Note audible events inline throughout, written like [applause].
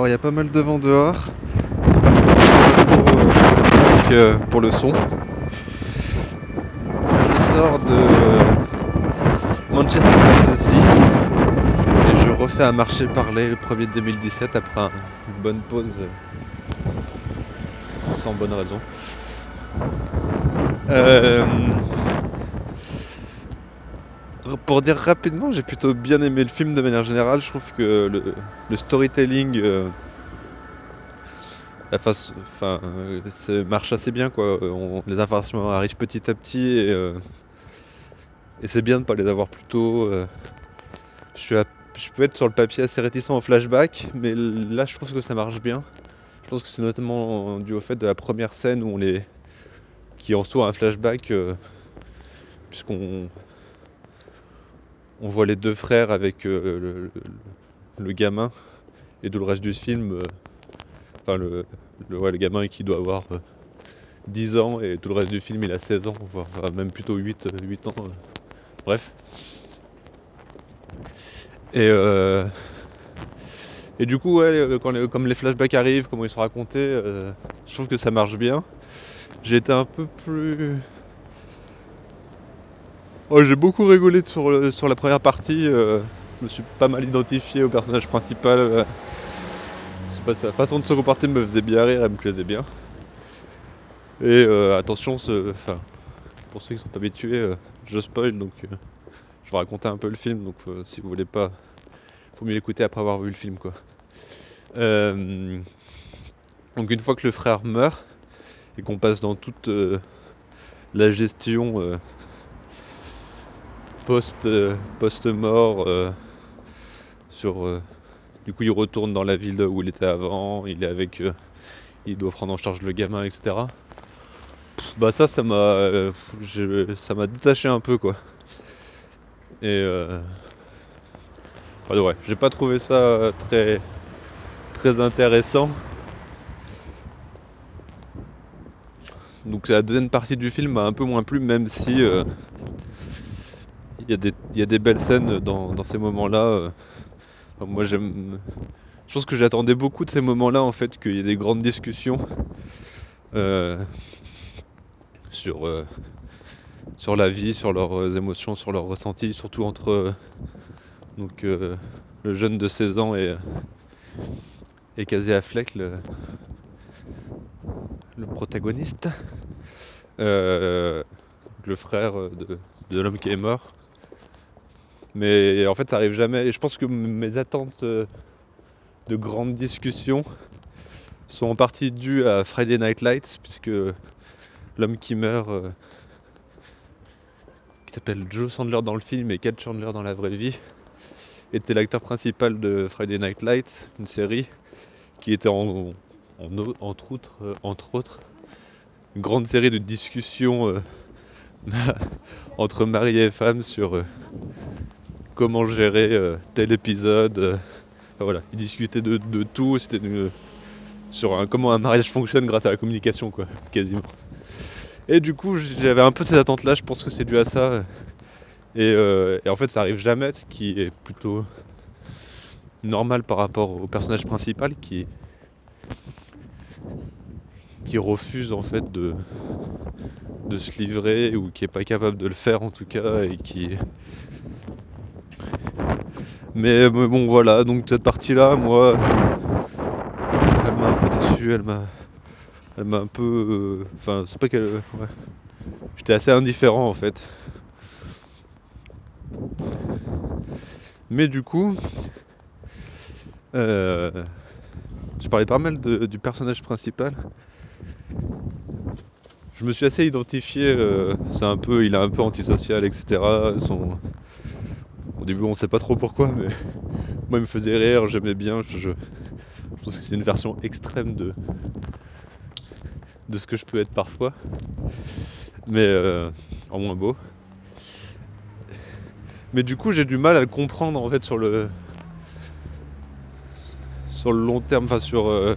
Alors il y a pas mal de vent dehors. J'espère que ça trop pour le son. Je sors de Manchester Sea et je refais un marché parler le 1er 2017 après une bonne pause euh, sans bonne raison. Euh, pour dire rapidement, j'ai plutôt bien aimé le film de manière générale. Je trouve que le, storytelling, euh, euh, marche assez bien quoi. les informations arrivent petit à petit et, euh, et c'est bien de pas les avoir plus tôt. je, je peux être sur le papier assez réticent au flashback, mais là je trouve que ça marche bien. Je pense que c'est notamment dû au fait de la première scène où on les, qui en soit un flashback, puisqu'on on voit les deux frères avec euh, le, gamin et tout le reste du film. Euh, enfin, le, le, gamin qui doit avoir 10 euh, ans et tout le reste du film il a 16 ans, voire même plutôt 8, 8 ans. bref. Et, du coup, ouais, comme les flashbacks arrivent, comment ils sont racontés, je trouve que ça marche bien. Été un peu plus Oh, j'ai beaucoup rigolé sur, sur la première partie. Euh, je me suis pas mal identifié au personnage principal. Euh. façon de se comporter me faisait bien rire, elle me plaisait bien. Et euh, attention, pour ceux qui sont habitués, je spoil donc je vais raconter un peu le film. Donc si vous voulez pas, faut mieux l'écouter après avoir vu le film donc une fois que le frère meurt et qu'on passe dans toute la gestion post, euh, post-mort. Euh, sur, euh, du coup, il retourne dans la ville où il était avant. Il est avec. il doit prendre en charge le gamin, etc. Bah ça, ça m'a, ça m'a détaché un peu quoi. Et ouais, j'ai pas trouvé ça très, très intéressant. Donc la deuxième partie du film m'a un peu moins plu, même si il y, a des belles scènes dans, ces moments-là. Euh. moi j'aime. Je pense que j'attendais beaucoup de ces moments-là en fait, qu'il y ait des grandes discussions euh, sur, euh, sur la vie, sur leurs émotions, sur leurs ressentis, surtout entre donc, le jeune de 16 ans et, et Casey Affleck, le, le protagoniste, le frère de, de l'homme qui est mort. Mais en fait, ça arrive jamais. Et je pense que mes attentes euh, de grandes discussions sont en partie dues à Friday Night Lights, puisque l'homme qui meurt, euh, qui s'appelle Joe Chandler dans le film et Kat Chandler dans la vraie vie, était l'acteur principal de Friday Night Lights, une série qui était en, entre, autres, euh, entre autres une grande série de discussions [laughs] entre mari et femme sur comment gérer euh, tel épisode. Euh, voilà, ils discutaient de, tout, c'était sur comment un mariage fonctionne grâce à la communication, quoi, quasiment. Et du coup, j'avais un peu ces attentes-là, je pense que c'est dû à ça. Et, euh, en fait, ça arrive jamais, ce qui est plutôt normal par rapport au personnage principal qui qui refuse en fait de de se livrer ou qui est pas capable de le faire en tout cas et qui mais, bon voilà, donc cette partie-là, moi, elle m'a un peu déçu, elle m'a, elle m'a un peu, euh, enfin c'est pas qu'elle, j'étais assez indifférent en fait. Mais du coup, euh, je parlais pas mal du personnage principal. Je me suis assez identifié, euh, c'est un peu, il est un peu antisocial, etc. début, on sait pas trop pourquoi, mais [laughs] moi, il me faisait rire, j'aimais bien. Je, je, pense que c'est une version extrême de, de ce que je peux être parfois, mais euh, en moins beau. Mais du coup, j'ai du mal à le comprendre en fait sur le sur le long terme, enfin sur euh,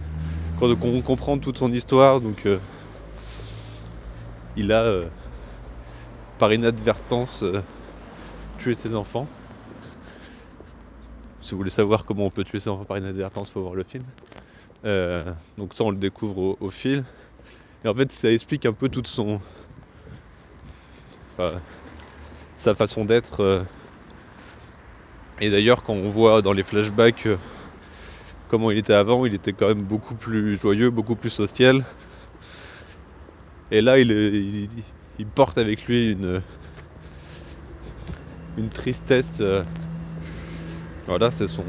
quand on comprend toute son histoire. Donc, euh, il a par inadvertance tué ses enfants Si vous voulez savoir comment on peut tuer ses enfants par inadvertance, faut voir le film. Euh, donc ça, on le découvre au, fil. Et en fait, ça explique un peu toute son, enfin, sa façon d'être. euh. Et d'ailleurs, quand on voit dans les flashbacks euh, comment il était avant, il était quand même beaucoup plus joyeux, beaucoup plus social. Et là, il- il porte avec lui une, une tristesse. Voilà, c'est son.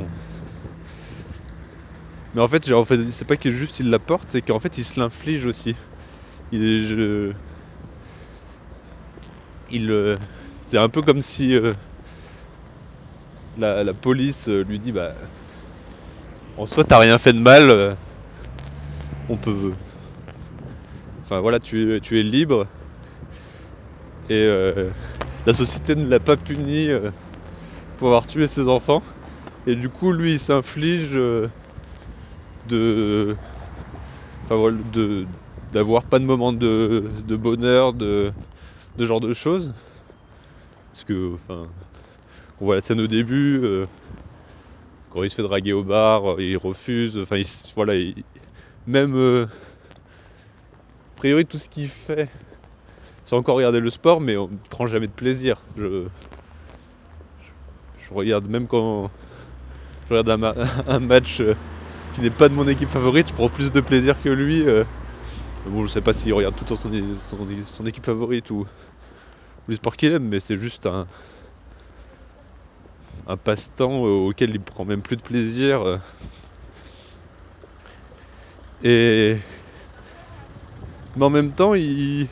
Mais en fait, en fait c'est pas que juste il la porte, c'est qu'en fait il se l'inflige aussi. Il est. Il. euh, C'est un peu comme si euh, la, la police euh, lui dit bah. En soi, t'as rien fait de mal. On peut. Enfin voilà, tu es, tu es libre. Et la société ne l'a pas puni pour avoir tué ses enfants. Et du coup, lui, il s'inflige euh, de. Enfin. D'avoir pas de moment de, bonheur, de, de genre de choses. Parce que, enfin, on voit la scène au début, euh, quand il se fait draguer au bar, euh, il refuse. Enfin, il voilà, il- même. a priori, tout ce qu'il fait, c'est encore regarder le sport, mais on ne prend jamais de plaisir. Je, je regarde même quand je regarde un, ma- [laughs] un match euh, qui n'est pas de mon équipe favorite, je prends plus de plaisir que lui. euh. Bon, je sais pas s'il regarde tout le temps son, équipe favorite ou, ou les sports qu'il aime, mais c'est juste un, un passe-temps euh, auquel il prend même plus de plaisir. euh. Et mais en même temps, il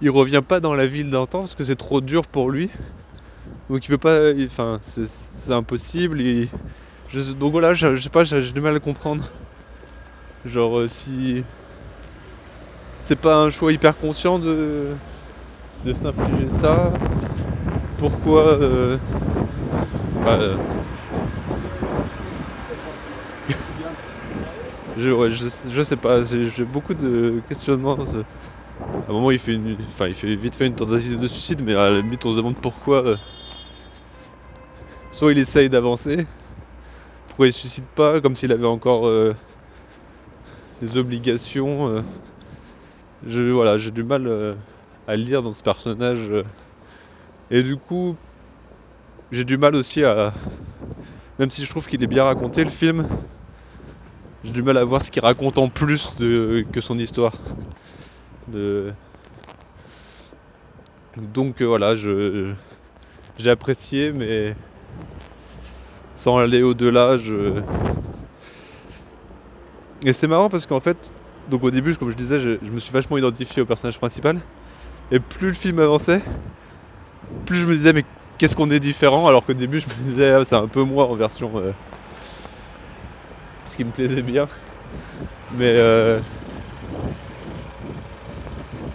il revient pas dans la ville d'antan parce que c'est trop dur pour lui. Donc il veut pas, enfin c'est impossible. donc voilà, je, sais pas, j'ai du mal à comprendre. Genre euh, si c'est pas un choix hyper conscient de de s'infliger ça, pourquoi euh, bah, euh, [laughs] je, je, je sais pas, j'ai beaucoup de questionnements. À un moment, il fait, une, enfin, il fait vite fait une tentative de suicide, mais à la limite, on se demande pourquoi. Soit il essaye d'avancer, pourquoi il se suicide pas, comme s'il avait encore euh, des obligations. euh. Je, voilà, j'ai du mal euh, à lire dans ce personnage. Et du coup, j'ai du mal aussi à. Même si je trouve qu'il est bien raconté le film, j'ai du mal à voir ce qu'il raconte en plus de, que son histoire. Donc voilà, j'ai apprécié, mais sans aller au-delà, je. Et c'est marrant parce qu'en fait, donc au début, comme je disais, je, me suis vachement identifié au personnage principal. Et plus le film avançait, plus je me disais, mais qu'est-ce qu'on est différent? Alors qu'au début, je me disais, ah, c'est un peu moi en version. euh, ce qui me plaisait bien. Mais. euh,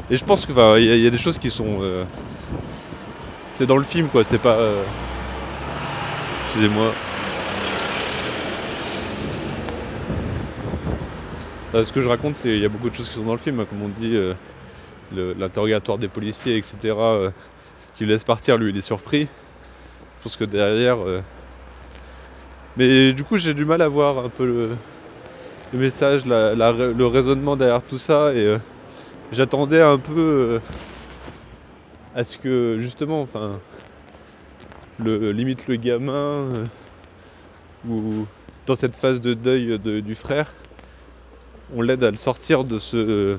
Et je pense qu'il y, a- il y a des choses qui sont. euh, C'est dans le film, quoi, c'est pas. Excusez-moi. Euh, ce que je raconte, c'est il y a beaucoup de choses qui sont dans le film, hein, comme on dit, euh, l'interrogatoire des policiers, etc., euh, qui le laisse partir, lui, il est surpris. Je pense que derrière. euh, Mais du coup, j'ai du mal à voir un peu le, message, le raisonnement derrière tout ça, et j'attendais un peu à ce que, justement, enfin, le, limite le gamin, euh, ou dans cette phase de deuil de- du frère, on l'aide à le sortir de ce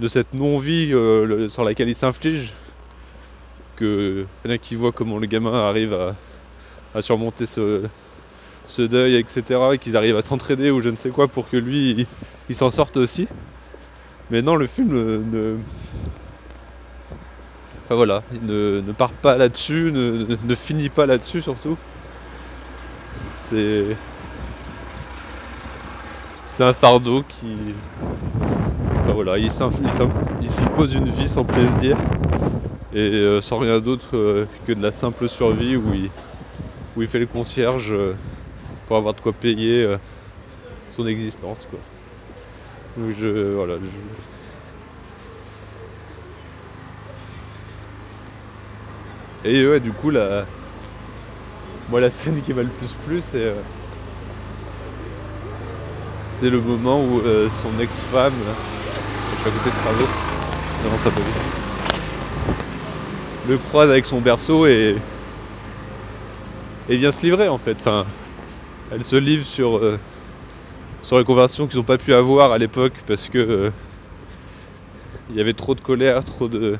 de cette non-vie euh, sur laquelle il s'inflige que rien qui voit comment le gamin arrive à, surmonter ce, ce deuil etc et qu'ils arrivent à s'entraider ou je ne sais quoi pour que lui il, s'en sorte aussi. Mais non le film euh, ne enfin voilà il ne, ne part pas là-dessus ne, ne- ne finit pas là-dessus surtout. C'est un fardeau qui enfin voilà il s'impose une vie sans plaisir et euh, sans rien d'autre euh, que de la simple survie où il, fait le concierge euh, pour avoir de quoi payer son existence Et ouais du coup la Moi, la scène qui m'a le plus plu, c'est. euh, c'est le moment où euh, son ex-femme. Je suis à côté de travaux. Non, ça peut. Le croise avec son berceau et. Et vient se livrer en fait. Enfin, elle se livre sur. euh, sur les conversations qu'ils n'ont pas pu avoir à l'époque parce que. il y avait trop de colère, trop de.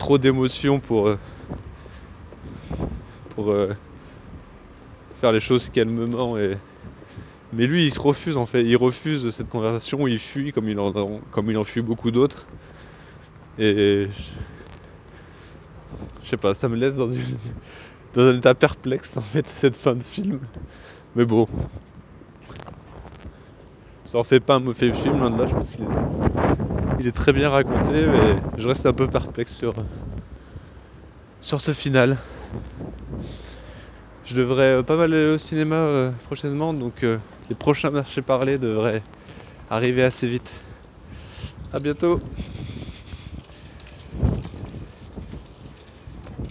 Trop d'émotions pour. euh, pour euh, faire les choses calmement et. Mais lui, il se refuse en fait. Il refuse cette conversation. Il fuit comme il en, comme il en fuit beaucoup d'autres. Et je sais pas, ça me laisse dans, une, dans un état perplexe en fait cette fin de film. Mais bon, ça en fait pas un mauvais film loin de là. Je pense qu'il est, très bien raconté, mais je reste un peu perplexe sur sur ce final. Je devrais euh, pas mal aller au cinéma euh, prochainement, donc euh, les prochains marchés parlés devraient arriver assez vite. À bientôt